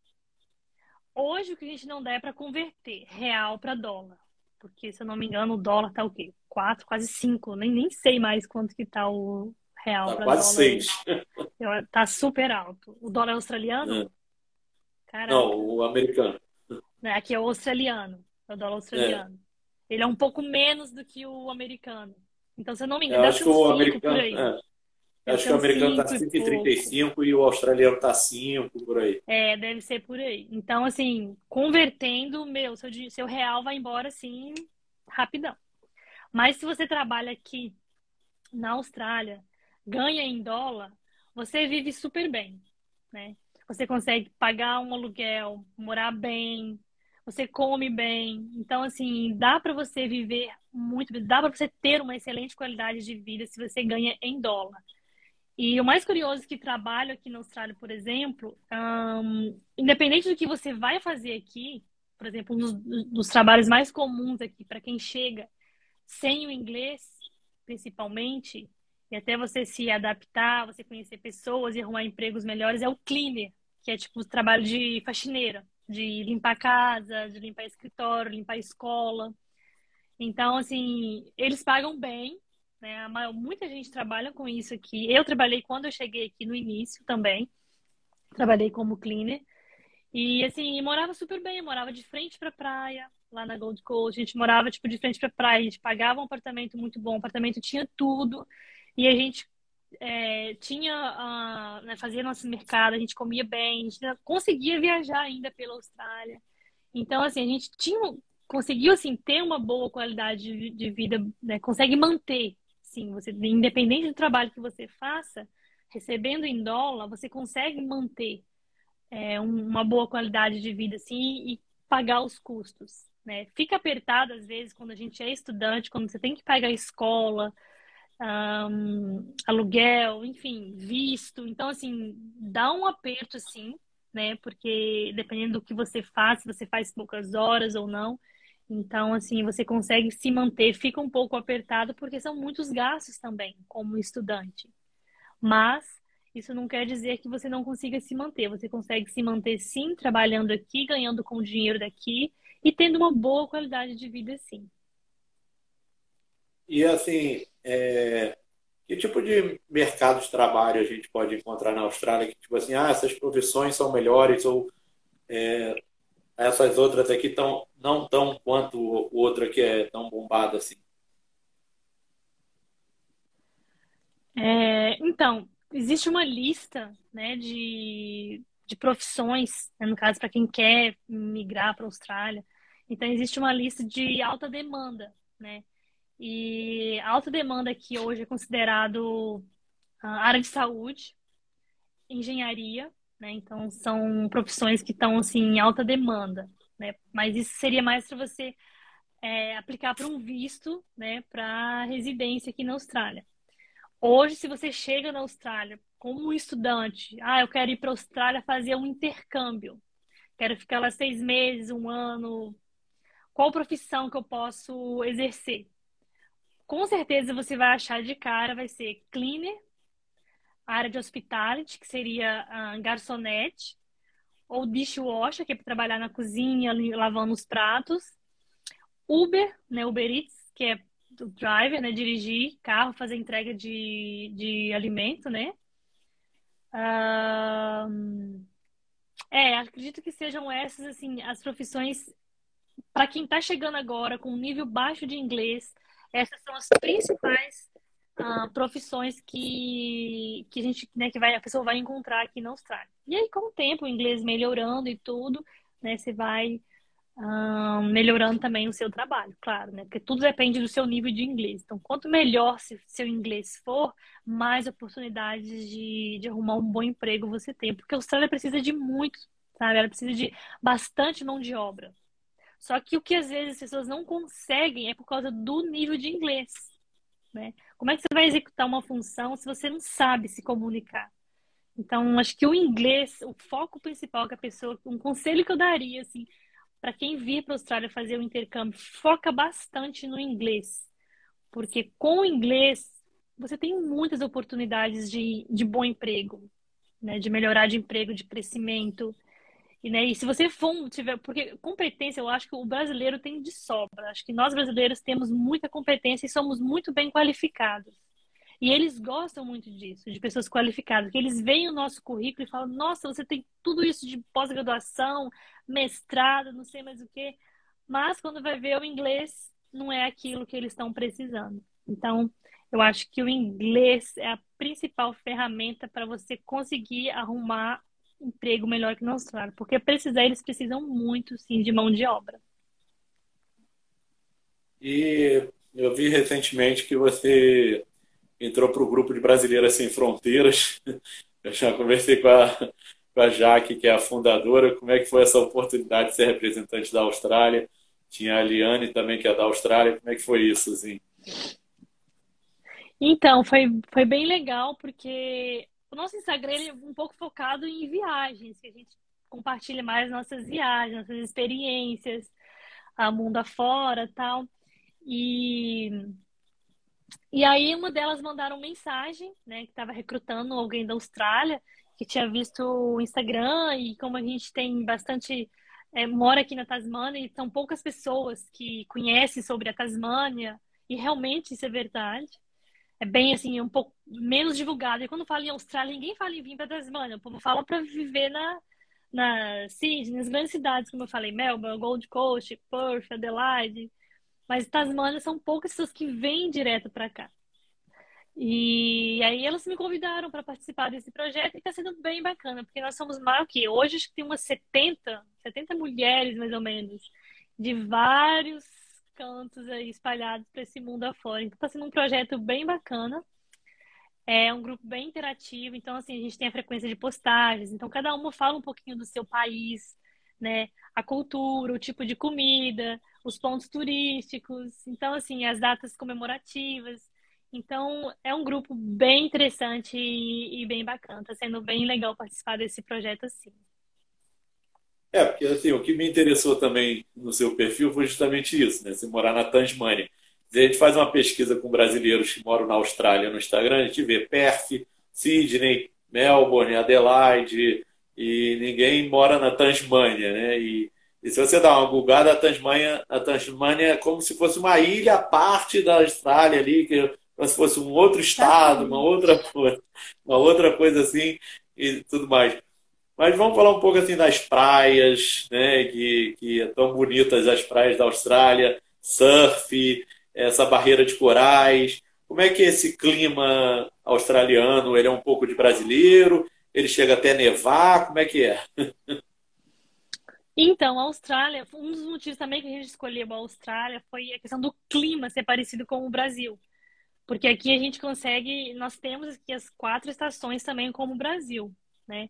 Hoje o que a gente não dá é para converter real para dólar. Porque, se eu não me engano, o dólar tá o quê? 4, quase 5. Nem, nem sei mais quanto que tá o real tá. Quase 6. Tá super alto. O dólar é australiano? É. Não, o americano. Aqui é o australiano. É o dólar australiano. É. Ele é um pouco menos do que o americano. Então, se eu não me engano, eu acho que o americano. É. Acho que o americano está 5,35 e, e o australiano está 5 por aí. É, deve ser por aí. Então, assim, convertendo, meu, seu, seu real vai embora assim, rapidão. Mas se você trabalha aqui na Austrália, ganha em dólar, você vive super bem, né? Você consegue pagar um aluguel, morar bem, você come bem. Então, assim, dá para você viver muito, dá para você ter uma excelente qualidade de vida se você ganha em dólar. E o mais curioso é que trabalho aqui na Austrália, por exemplo, um, independente do que você vai fazer aqui, por exemplo, um dos, dos trabalhos mais comuns aqui para quem chega sem o inglês, principalmente, e até você se adaptar, você conhecer pessoas e arrumar empregos melhores, é o cleaner, que é tipo o trabalho de faxineira de limpar casa, de limpar escritório, limpar escola. Então, assim, eles pagam bem, né? Muita gente trabalha com isso aqui. Eu trabalhei quando eu cheguei aqui no início também. Trabalhei como cleaner. E, assim, morava super bem. Morava de frente para a praia, lá na Gold Coast. A gente morava, tipo, de frente para a praia. A gente pagava um apartamento muito bom. O apartamento tinha tudo. E a gente é, tinha, uh, né, fazia nosso mercado, a gente comia bem, a gente conseguia viajar ainda pela Austrália. Então, assim, a gente tinha, conseguiu, assim, ter uma boa qualidade de, de vida, né, consegue manter, sim, você, independente do trabalho que você faça, recebendo em dólar, você consegue manter é, uma boa qualidade de vida, assim, e pagar os custos, né? Fica apertado às vezes quando a gente é estudante, quando você tem que pagar escola, um, aluguel, enfim, visto. Então, assim, dá um aperto, sim, né? Porque dependendo do que você faz, se você faz poucas horas ou não. Então, assim, você consegue se manter, fica um pouco apertado, porque são muitos gastos também, como estudante. Mas isso não quer dizer que você não consiga se manter. Você consegue se manter, sim, trabalhando aqui, ganhando com o dinheiro daqui e tendo uma boa qualidade de vida, sim. E, assim, é... que tipo de mercado de trabalho a gente pode encontrar na Austrália? Que, tipo assim, ah, essas profissões são melhores ou é, essas outras aqui tão, não tão quanto outra que é tão bombada assim? É, então, existe uma lista né, de, de profissões, né, no caso, para quem quer migrar para a Austrália. Então, existe uma lista de alta demanda, né? E alta demanda aqui hoje é considerado a área de saúde, engenharia, né? Então, são profissões que estão, assim, em alta demanda, né? Mas isso seria mais para você é, aplicar para um visto, né? Para residência aqui na Austrália. Hoje, se você chega na Austrália como estudante, ah, eu quero ir para a Austrália fazer um intercâmbio, quero ficar lá seis meses, um ano, qual profissão que eu posso exercer? Com certeza você vai achar de cara, vai ser cleaner, área de hospitality, que seria uh, garçonete, ou dishwasher, que é para trabalhar na cozinha, lavando os pratos. Uber, né, Uber Eats, que é driver, né? Dirigir carro, fazer entrega de, de alimento, né? é, acredito que sejam essas, assim, as profissões para quem está chegando agora com um nível baixo de inglês, essas são as principais uh, profissões que, que a gente, né, que vai, a pessoa vai encontrar aqui na Austrália. E aí, com o tempo, o inglês melhorando e tudo, né, você vai melhorando também o seu trabalho, claro, né? Porque tudo depende do seu nível de inglês. Então, quanto melhor se, seu inglês for, mais oportunidades de, de arrumar um bom emprego você tem. Porque a Austrália precisa de muito, sabe? Ela precisa de bastante mão de obra. Só que o que às vezes as pessoas não conseguem é por causa do nível de inglês. Né? Como é que você vai executar uma função se você não sabe se comunicar? Então, acho que o inglês, o foco principal que a pessoa, um conselho que eu daria, assim, para quem vir para a Austrália fazer o intercâmbio, foca bastante no inglês. Porque com o inglês, você tem muitas oportunidades de, de bom emprego, né? de melhorar de emprego, de crescimento. E, né, e se você for, tiver. Porque competência, eu acho que o brasileiro tem de sobra. Acho que nós brasileiros temos muita competência e somos muito bem qualificados. E eles gostam muito disso, de pessoas qualificadas, que eles veem o nosso currículo e falam: nossa, você tem tudo isso de pós-graduação, mestrado, não sei mais o quê. Mas quando vai ver o inglês, não é aquilo que eles estão precisando. Então, eu acho que o inglês é a principal ferramenta para você conseguir arrumar emprego melhor que no Austrália. Porque precisar, eles precisam muito, sim, de mão de obra. E eu vi recentemente que você entrou para o grupo de Brasileiras Sem Fronteiras. Eu já conversei com a, com a Jaque, que é a fundadora, como é que foi essa oportunidade de ser representante da Austrália. Tinha a Liane também, que é da Austrália. Como é que foi isso, assim? Então, foi, foi bem legal, porque o nosso Instagram é um pouco focado em viagens, que a gente compartilha mais nossas viagens, nossas experiências, a mundo afora tal. E e aí uma delas mandaram mensagem, né, que estava recrutando alguém da Austrália, que tinha visto o Instagram e como a gente tem bastante é, mora aqui na Tasmânia e são poucas pessoas que conhecem sobre a Tasmânia e realmente isso é verdade. É bem assim, um pouco menos divulgado. E quando fala em Austrália, ninguém fala em vir para Tasmânia. O povo fala para viver na, na Sydney, nas grandes cidades, como eu falei, Melbourne, Gold Coast, Perth, Adelaide. Mas Tasmânia são poucas pessoas que vêm direto para cá. E aí elas me convidaram para participar desse projeto e está sendo bem bacana, porque nós somos mais que hoje acho que tem umas 70, 70 mulheres mais ou menos, de vários cantos aí espalhados para esse mundo afora. Então está sendo um projeto bem bacana. É um grupo bem interativo, então assim, a gente tem a frequência de postagens, então cada uma fala um pouquinho do seu país, né? A cultura, o tipo de comida, os pontos turísticos, então assim, as datas comemorativas. Então, é um grupo bem interessante e, e bem bacana. Está sendo bem legal participar desse projeto assim. É, porque assim, o que me interessou também no seu perfil foi justamente isso, né? Você morar na Tasmânia. A gente faz uma pesquisa com brasileiros que moram na Austrália no Instagram, a gente vê Perth, Sydney, Melbourne, Adelaide, e ninguém mora na Tasmânia, né? E, e se você dá uma bugada, a Tasmânia, a Tasmânia é como se fosse uma ilha à parte da Austrália ali, que como se fosse um outro estado, uma outra coisa, uma outra coisa assim e tudo mais. Mas vamos falar um pouco assim das praias, né? Que, que é tão bonitas as praias da Austrália, surf, essa barreira de corais. Como é que é esse clima australiano? Ele é um pouco de brasileiro? Ele chega até nevar? Como é que é? Então, a Austrália, um dos motivos também que a gente escolheu a Austrália foi a questão do clima ser parecido com o Brasil. Porque aqui a gente consegue, nós temos aqui as quatro estações também como o Brasil, né?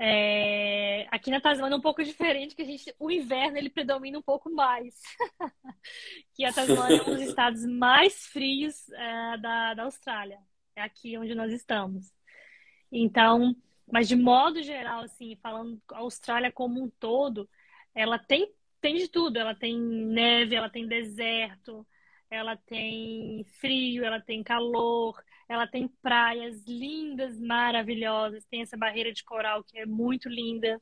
É, aqui na Tasmânia é um pouco diferente, que a gente, o inverno ele predomina um pouco mais. que a Tasmânia é um dos estados mais frios é, da, da Austrália. É aqui onde nós estamos. Então, mas de modo geral, assim, falando a Austrália como um todo, ela tem, tem de tudo. Ela tem neve, ela tem deserto, ela tem frio, ela tem calor, ela tem praias lindas, maravilhosas, tem essa barreira de coral que é muito linda.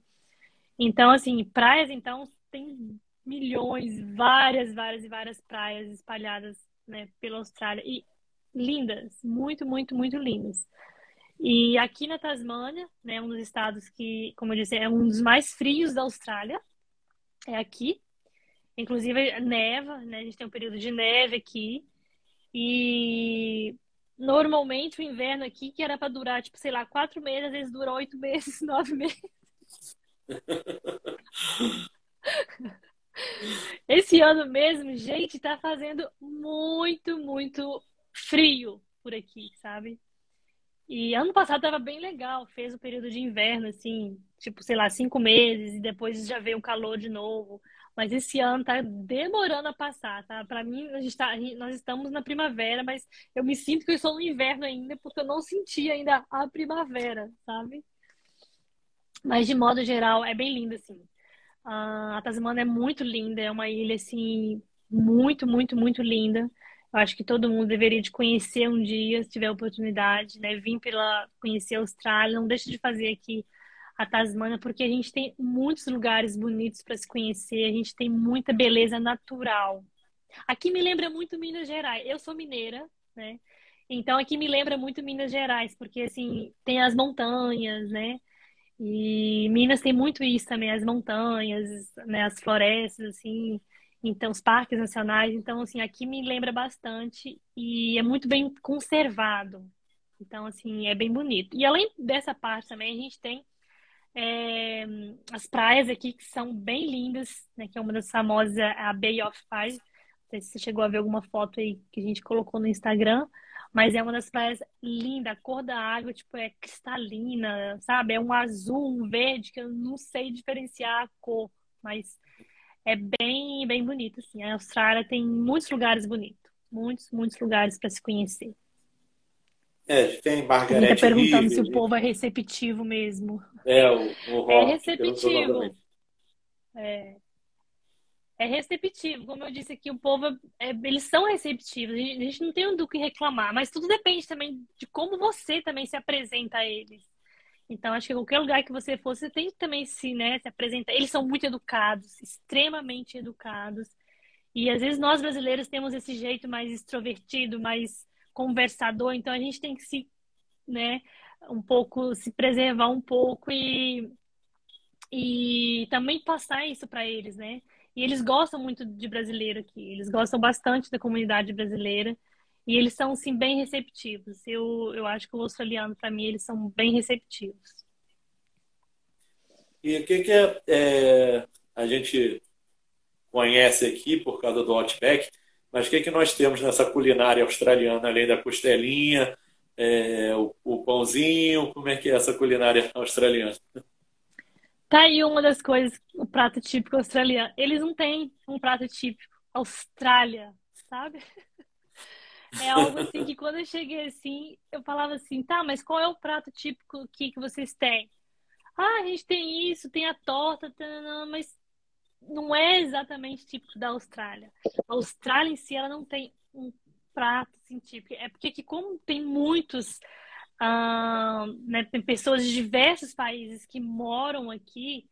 Então, assim, praias, então, tem milhões, várias, várias e várias praias espalhadas, né, pela Austrália e lindas, muito, muito, muito lindas. E aqui na Tasmânia, né, um dos estados que, como eu disse, é um dos mais frios da Austrália, é aqui. Inclusive neva, né? A gente tem um período de neve aqui. E normalmente o inverno aqui, que era para durar, tipo, sei lá, quatro meses, às vezes dura oito meses, nove meses. Esse ano mesmo, gente, tá fazendo muito, muito frio por aqui, sabe? E ano passado tava bem legal, fez o período de inverno, assim, tipo, sei lá, cinco meses, e depois já veio o calor de novo. Mas esse ano tá demorando a passar, tá? Para mim, a gente tá, nós estamos na primavera, mas eu me sinto que eu estou no inverno ainda, porque eu não senti ainda a primavera, sabe? Mas de modo geral, é bem lindo, assim. A Tasmania é muito linda, é uma ilha, assim, muito, muito, muito linda. Eu acho que todo mundo deveria de conhecer um dia, se tiver oportunidade, né? Vim pela conhecer a Austrália, não deixe de fazer aqui a Tasmânia, porque a gente tem muitos lugares bonitos para se conhecer, a gente tem muita beleza natural. Aqui me lembra muito Minas Gerais. Eu sou mineira, né? Então aqui me lembra muito Minas Gerais, porque assim, tem as montanhas, né? E Minas tem muito isso também, as montanhas, né, as florestas assim, então os parques nacionais, então assim, aqui me lembra bastante e é muito bem conservado. Então assim, é bem bonito. E além dessa parte também a gente tem é, as praias aqui que são bem lindas, né? Que é uma das famosas, a Bay of Five. Não sei se você chegou a ver alguma foto aí que a gente colocou no Instagram, mas é uma das praias lindas. A cor da água, tipo, é cristalina, sabe? É um azul, um verde, que eu não sei diferenciar a cor, mas é bem, bem bonito, assim. A Austrália tem muitos lugares bonitos. Muitos, muitos lugares para se conhecer. É, tem Margaret Está perguntando River, se o povo é receptivo mesmo. É, o, o rock, é receptivo. É. é receptivo. Como eu disse aqui, o povo, é, eles são receptivos. A gente não tem do que reclamar, mas tudo depende também de como você também se apresenta a eles. Então, acho que qualquer lugar que você for, você tem que também se, né, se apresentar. Eles são muito educados, extremamente educados. E às vezes nós brasileiros temos esse jeito mais extrovertido, mais conversador, então a gente tem que se, né, um pouco, se preservar um pouco e, e também passar isso para eles, né? E eles gostam muito de brasileiro aqui, eles gostam bastante da comunidade brasileira e eles são, sim, bem receptivos. Eu, eu acho que o australiano, para mim, eles são bem receptivos. E o que, que é, é, a gente conhece aqui por causa do Outback? Mas o que, que nós temos nessa culinária australiana, além da costelinha, é, o, o, pãozinho? Como é que é essa culinária australiana? Tá aí uma das coisas, o prato típico australiano. Eles não têm um prato típico Austrália, sabe? É algo assim que quando eu cheguei assim, eu falava assim, tá, mas qual é o prato típico aqui que vocês têm? Ah, a gente tem isso, tem a torta, mas não é exatamente típico da Austrália. A Austrália em si, ela não tem um prato assim, típico. É porque aqui, como tem muitos uh, né, tem pessoas de diversos países que moram aqui,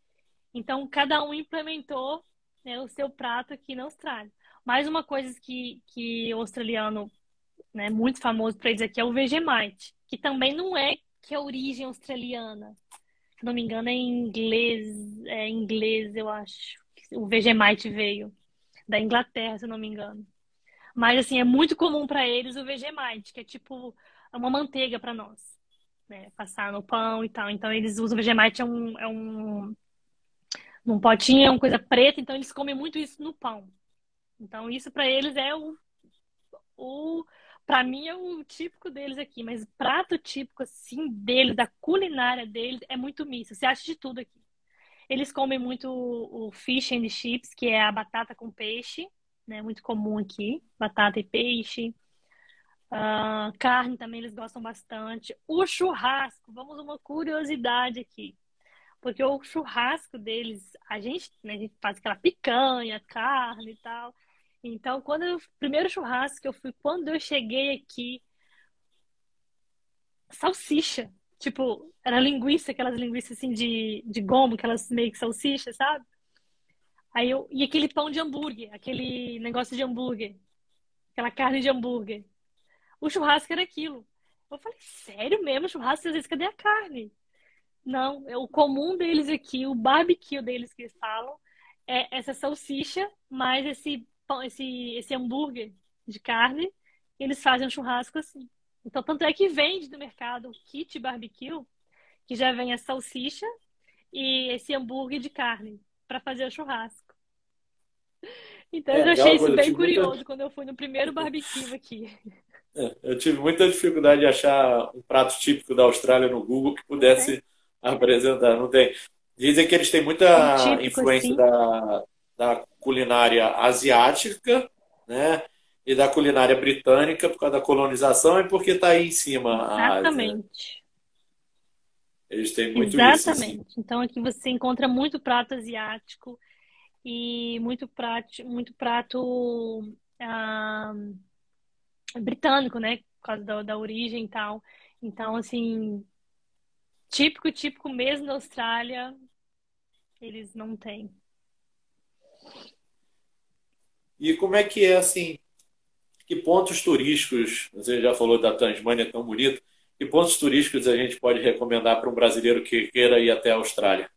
então cada um implementou né, o seu prato aqui na Austrália. Mais uma coisa que, que o australiano, né, muito famoso para eles aqui é o Vegemite, que também não é que é origem australiana. Se não me engano, é inglês, é inglês, eu acho. O Vegemite veio da Inglaterra, se não me engano. Mas assim, é muito comum para eles o Vegemite, que é tipo uma manteiga para nós, né? Passar no pão e tal. Então eles usam Vegemite é um, é um num potinho, é uma coisa preta, então eles comem muito isso no pão. Então isso para eles é o, o para mim é o típico deles aqui, mas prato típico assim deles, da culinária deles é muito misto. Você acha de tudo aqui. Eles comem muito o fish and chips, que é a batata com peixe, né? Muito comum aqui, batata e peixe. Uh, carne também eles gostam bastante. O churrasco, vamos uma curiosidade aqui. Porque o churrasco deles, a gente, né, a gente faz aquela picanha, carne e tal. Então, quando eu, primeiro churrasco que eu fui, quando eu cheguei aqui, salsicha. Tipo, era linguiça, aquelas linguiças assim de, de gomo, aquelas meio que salsichas, sabe? Aí eu, e aquele pão de hambúrguer, aquele negócio de hambúrguer, aquela carne de hambúrguer o churrasco era aquilo. Eu falei, sério mesmo, churrasco? Às vezes, cadê a carne? Não, é o comum deles aqui, o barbecue deles que eles falam, é essa salsicha, mais esse, esse, esse hambúrguer de carne, eles fazem um churrasco assim. Então, tanto é que vende no mercado o kit barbecue, que já vem a salsicha e esse hambúrguer de carne para fazer o churrasco. Então, é, eu achei isso bem curioso muita... quando eu fui no primeiro barbecue aqui. É, eu tive muita dificuldade de achar um prato típico da Austrália no Google que pudesse é. apresentar. Não tem. Dizem que eles têm muita típico, influência assim. da, da culinária asiática, né? E da culinária britânica por causa da colonização e porque está aí em cima Exatamente. Eles têm muito Exatamente. isso. Exatamente. Assim. Então aqui você encontra muito prato asiático e muito prato, muito prato ah, britânico, né? Por causa da, da origem e tal. Então, assim, típico, típico mesmo da Austrália, eles não têm. E como é que é, assim, que pontos turísticos, você já falou da Tasmânia tão bonito, que pontos turísticos a gente pode recomendar para um brasileiro que queira ir até a Austrália?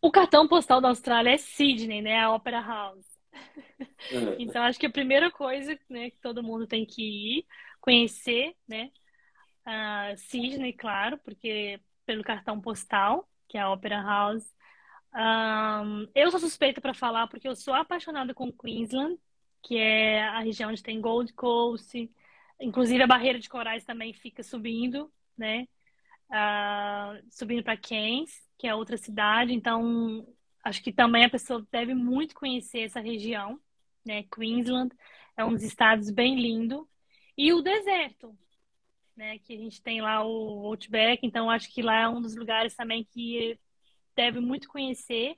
O cartão postal da Austrália é Sydney, né? A Opera House. É. Então, acho que a primeira coisa né, que todo mundo tem que ir, conhecer, né? Uh, Sydney, claro, porque pelo cartão postal, que é a Opera House. Um, eu sou suspeita para falar porque eu sou apaixonada com Queensland, que é a região onde tem Gold Coast. Inclusive, a barreira de corais também fica subindo, né? Uh, subindo para Cairns, que é outra cidade. Então, acho que também a pessoa deve muito conhecer essa região, né? Queensland é um dos estados bem lindo. E o deserto, né? Que a gente tem lá o Outback, então acho que lá é um dos lugares também que deve muito conhecer.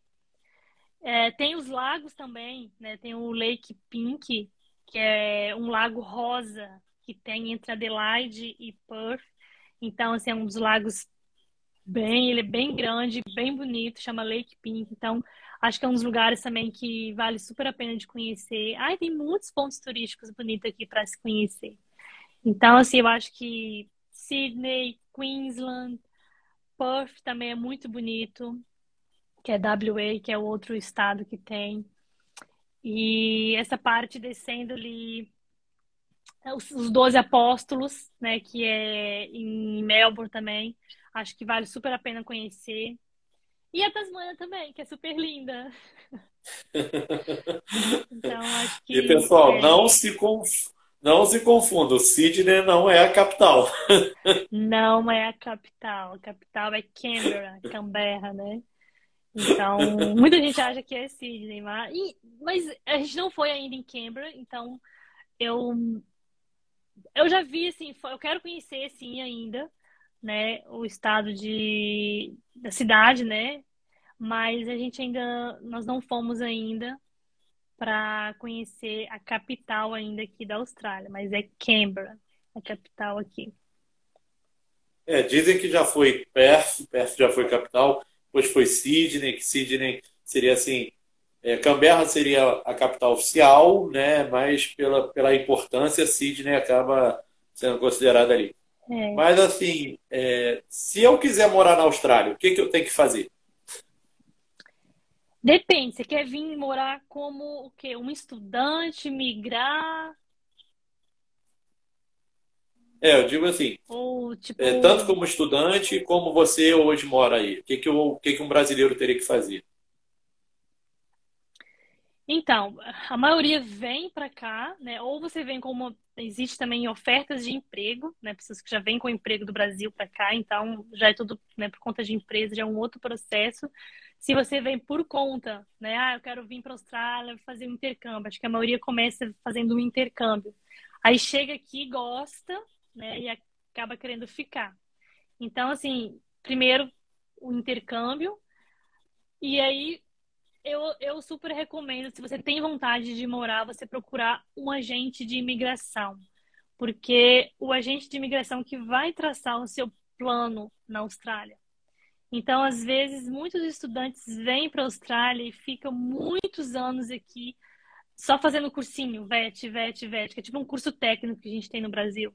É, tem os lagos também, né? Tem o Lake Pink, que é um lago rosa que tem entre Adelaide e Perth. Então, assim, é um dos lagos bem, ele é bem grande, bem bonito, chama Lake Pink. Então, acho que é um dos lugares também que vale super a pena de conhecer. Ai, tem muitos pontos turísticos bonitos aqui para se conhecer. Então, assim, eu acho que Sydney, Queensland, Perth também é muito bonito, que é WA, que é o outro estado que tem. E essa parte descendo ali, os, os 12 apóstolos, né, que é em Melbourne também. Acho que vale super a pena conhecer. E a Tasmania também, que é super linda. então, acho que. E pessoal, é... não, se conf... Não se confunda, Sydney não é a capital. Não é a capital. A capital é Canberra, Canberra, né? Então, muita gente acha que é Sydney, mas, mas a gente não foi ainda em Canberra, então eu eu já vi assim, eu quero conhecer sim ainda, né, o estado de da cidade, né? Mas a gente ainda nós não fomos ainda para conhecer a capital ainda aqui da Austrália, mas é Canberra, a capital aqui. É, dizem que já foi Perth, Perth já foi capital, depois foi Sydney, que Sydney seria assim, é, Canberra seria a capital oficial, né? Mas pela, pela importância, Sydney acaba sendo considerada ali. É. Mas assim, é, se eu quiser morar na Austrália, o que, que eu tenho que fazer? Depende, você quer vir morar como o quê? Um estudante, migrar? É, eu digo assim, Ou, tipo... é, tanto como estudante, como você hoje mora aí. O que, que, eu, o que, que um brasileiro teria que fazer? Então, a maioria vem para cá, né? Ou você vem como existe também ofertas de emprego, né? Pessoas que já vêm com o emprego do Brasil para cá, então já é tudo, né, por conta de empresa, já é um outro processo. Se você vem por conta, né? Ah, eu quero vir para a Austrália fazer um intercâmbio. Acho que a maioria começa fazendo um intercâmbio. Aí chega aqui, gosta, né? E acaba querendo ficar. Então, assim, primeiro o intercâmbio. E aí eu, eu super recomendo, se você tem vontade de morar, você procurar um agente de imigração. Porque o agente de imigração que vai traçar o seu plano na Austrália. Então, às vezes, muitos estudantes vêm para a Austrália e ficam muitos anos aqui só fazendo cursinho, VET, VET, VET, que é tipo um curso técnico que a gente tem no Brasil.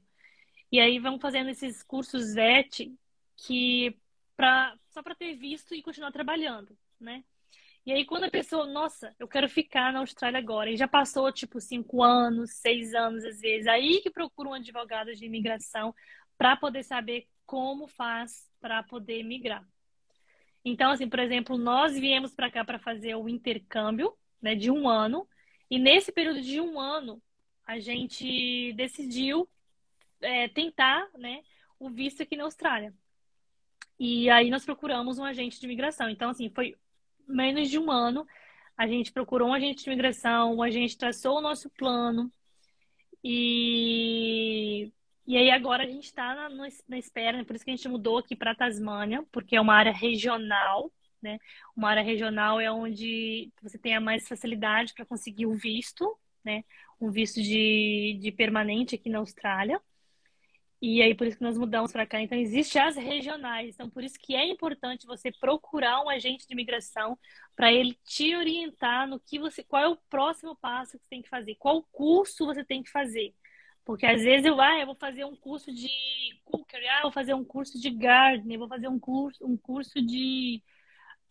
E aí vão fazendo esses cursos VET que pra, só para ter visto e continuar trabalhando, né? E aí quando a pessoa, nossa, eu quero ficar na Austrália agora, e já passou tipo cinco anos, seis anos às vezes, aí que procura um advogado de imigração para poder saber como faz para poder migrar. Então, assim, por exemplo, nós viemos para cá para fazer o intercâmbio né, de um ano, e nesse período de um ano, a gente decidiu é, tentar né, o visto aqui na Austrália. E aí nós procuramos um agente de imigração. Então, assim, foi menos de um ano. A gente procurou um agente de imigração, o agente traçou o nosso plano. E e aí agora a gente está na, na, espera, né? por isso que a gente mudou aqui para Tasmânia, porque é uma área regional, né? Uma área regional é onde você tenha mais facilidade para conseguir o visto, né? Um visto de, de permanente aqui na Austrália. E aí por isso que nós mudamos para cá. Então existem as regionais. Então por isso que é importante você procurar um agente de imigração para ele te orientar no que você, qual é o próximo passo que você tem que fazer, qual curso você tem que fazer. Porque às vezes eu, ah, eu vou fazer um curso de cookery, ah, eu vou fazer um curso de gardening, vou fazer um curso, um curso de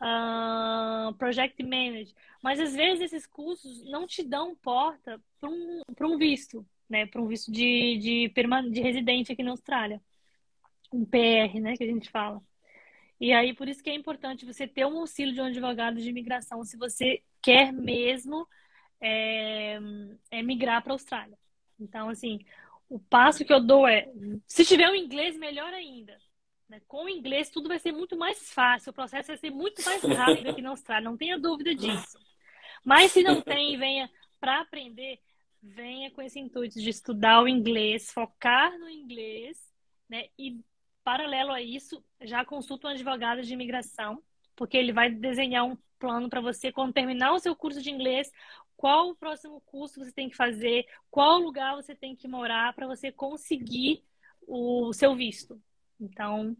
uh, project manager. Mas às vezes esses cursos não te dão porta para um, um visto, né? Para um visto de, de, de residente aqui na Austrália. Um PR, né? Que a gente fala. E aí, por isso que é importante você ter um auxílio de um advogado de imigração se você quer mesmo é, é migrar para a Austrália. Então, assim, o passo que eu dou é, se tiver o inglês, melhor ainda. Né? Com o inglês, tudo vai ser muito mais fácil, o processo vai ser muito mais rápido aqui na Austrália, não tenha dúvida disso. Mas se não tem, venha para aprender, venha com esse intuito de estudar o inglês, focar no inglês, né? E paralelo a isso, já consulta um advogado de imigração, porque ele vai desenhar um plano para você quando terminar o seu curso de inglês, qual o próximo curso você tem que fazer, qual lugar você tem que morar para você conseguir o seu visto. Então,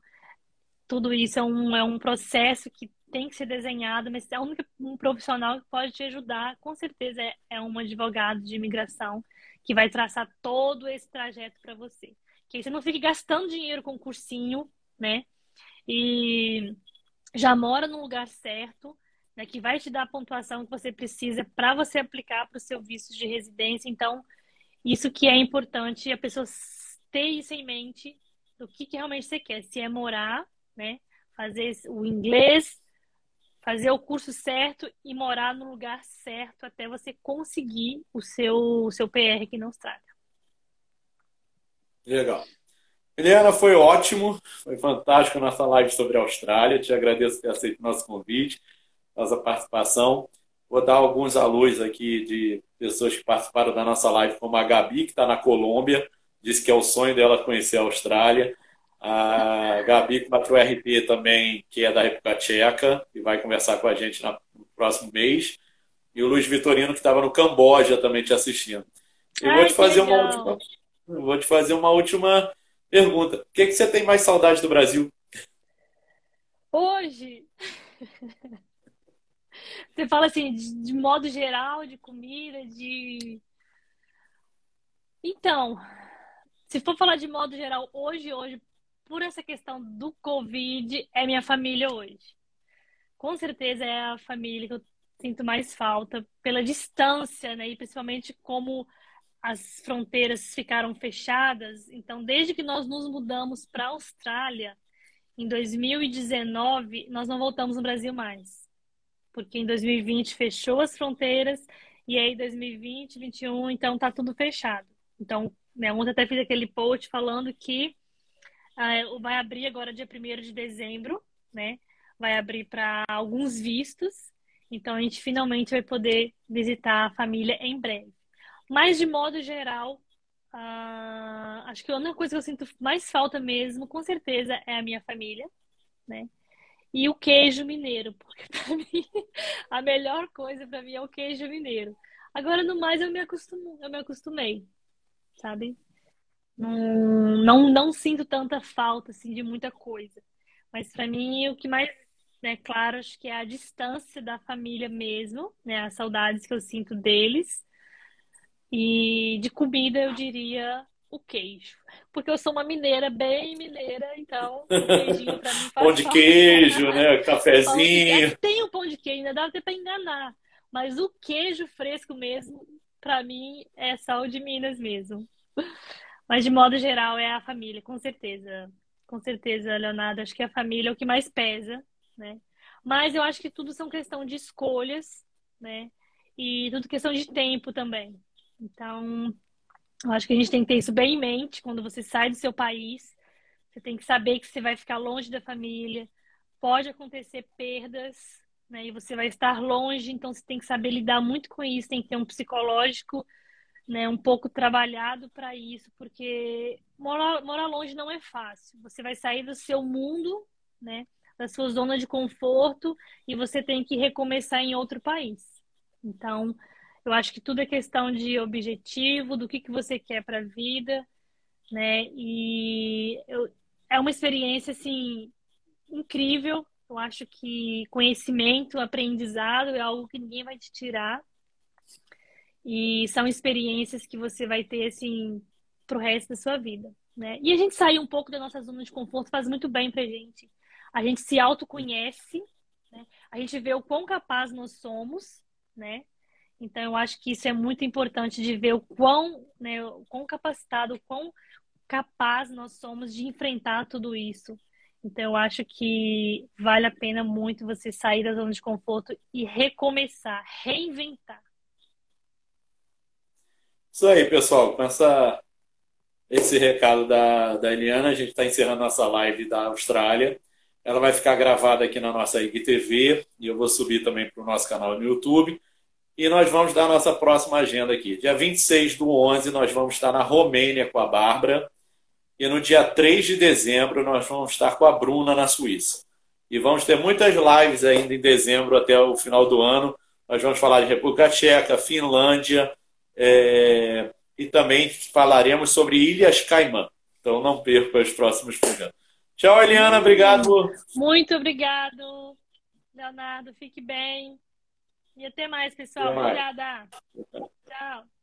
tudo isso é um, é um processo que tem que ser desenhado, mas é um, um profissional que pode te ajudar, com certeza é, é um advogado de imigração que vai traçar todo esse trajeto para você. Que você não fique gastando dinheiro com cursinho, né? E já mora no lugar certo, né, que vai te dar a pontuação que você precisa para você aplicar para o seu visto de residência. Então, isso que é importante, a pessoa ter isso em mente do que, que realmente você quer. Se é morar, né, fazer o inglês, fazer o curso certo e morar no lugar certo até você conseguir o seu, o seu PR aqui na Austrália. Legal. Eliana, foi ótimo, foi fantástico a nossa live sobre a Austrália. Te agradeço por ter aceito o nosso convite, nossa participação. Vou dar alguns alôs aqui de pessoas que participaram da nossa live, como a Gabi, que está na Colômbia, disse que é o sonho dela conhecer a Austrália. A Gabi 4RP também, que é da República Tcheca, e vai conversar com a gente no próximo mês. E o Luiz Vitorino, que estava no Camboja, também te assistindo. E Ai, vou te fazer uma última, vou te fazer uma última pergunta. O que, é que você tem mais saudade do Brasil? Hoje. Você fala assim, de, de modo geral, de comida, de. Então, se for falar de modo geral, hoje, hoje, por essa questão do Covid, é minha família hoje. Com certeza é a família que eu sinto mais falta pela distância, né? E principalmente como as fronteiras ficaram fechadas. Então, desde que nós nos mudamos para a Austrália, em 2019, nós não voltamos no Brasil mais. Porque em 2020 fechou as fronteiras e aí 2020, 2021, então tá tudo fechado. Então, né, ontem até fiz aquele post falando que vai abrir agora dia 1 de dezembro, né? Vai abrir para alguns vistos. Então a gente finalmente vai poder visitar a família em breve. Mas de modo geral, uh, acho que a única coisa que eu sinto mais falta mesmo, com certeza, é a minha família, né? E o queijo mineiro, porque para mim a melhor coisa para mim é o queijo mineiro. Agora no mais eu me acostumo, eu me acostumei, sabe? Não, não, não sinto tanta falta assim, de muita coisa. Mas para mim, o que mais, né, claro, acho que é a distância da família mesmo, né, as saudades que eu sinto deles. E de comida, eu diria o queijo. Porque eu sou uma mineira, bem mineira, então queijinho pra mim faz Pão de queijo, né? Cafezinho. Tem o pão de queijo, ainda dá até para enganar. Mas o queijo fresco mesmo, para mim, é só o de Minas mesmo. Mas de modo geral é a família, com certeza. Com certeza, Leonardo, acho que a família é o que mais pesa, né? Mas eu acho que tudo são questão de escolhas, né? E tudo questão de tempo também. Então, eu acho que a gente tem que ter isso bem em mente quando você sai do seu país. Você tem que saber que você vai ficar longe da família. Pode acontecer perdas, né? E você vai estar longe, então você tem que saber lidar muito com isso, tem que ter um psicológico né, um pouco trabalhado para isso, porque morar, morar longe não é fácil. Você vai sair do seu mundo, né, da sua zona de conforto e você tem que recomeçar em outro país. Então, eu acho que tudo é questão de objetivo, do que, que você quer para a vida, né? E eu, é uma experiência assim incrível. Eu acho que conhecimento, aprendizado é algo que ninguém vai te tirar. E são experiências que você vai ter, assim, pro resto da sua vida, né? E a gente sair um pouco da nossa zona de conforto faz muito bem pra gente. A gente se autoconhece, né? A gente vê o quão capaz nós somos, né? Então, eu acho que isso é muito importante de ver o quão, né, o quão capacitado, o quão capaz nós somos de enfrentar tudo isso. Então, eu acho que vale a pena muito você sair da zona de conforto e recomeçar, reinventar. Isso aí, pessoal. Com essa, esse recado da, da Eliana, a gente está encerrando nossa live da Austrália. Ela vai ficar gravada aqui na nossa IGTV e eu vou subir também para o nosso canal no YouTube. E nós vamos dar nossa próxima agenda aqui. Dia 26 do 11, nós vamos estar na Romênia com a Bárbara. E no dia 3 de dezembro, nós vamos estar com a Bruna na Suíça. E vamos ter muitas lives ainda em dezembro até o final do ano. Nós vamos falar de República Tcheca, Finlândia, é, e também falaremos sobre Ilhas Caimã. Então não perca os próximos programas. Tchau, Eliana. Obrigado. Muito obrigado, Leonardo. Fique bem. E até mais, pessoal. Até mais. Obrigada. Tchau.